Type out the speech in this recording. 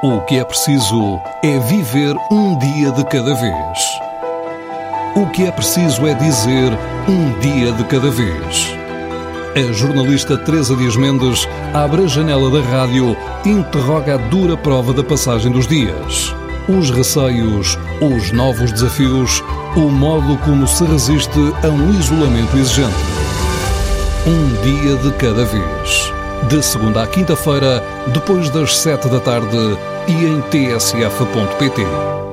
O que é preciso é viver um dia de cada vez. O que é preciso é dizer um dia de cada vez. A jornalista Teresa Dias Mendes abre a janela da rádio e interroga a dura prova da passagem dos dias. Os receios, os novos desafios, o modo como se resiste a um isolamento exigente. Um dia de cada vez. De segunda à quinta-feira, depois das sete da tarde e em tsf.pt.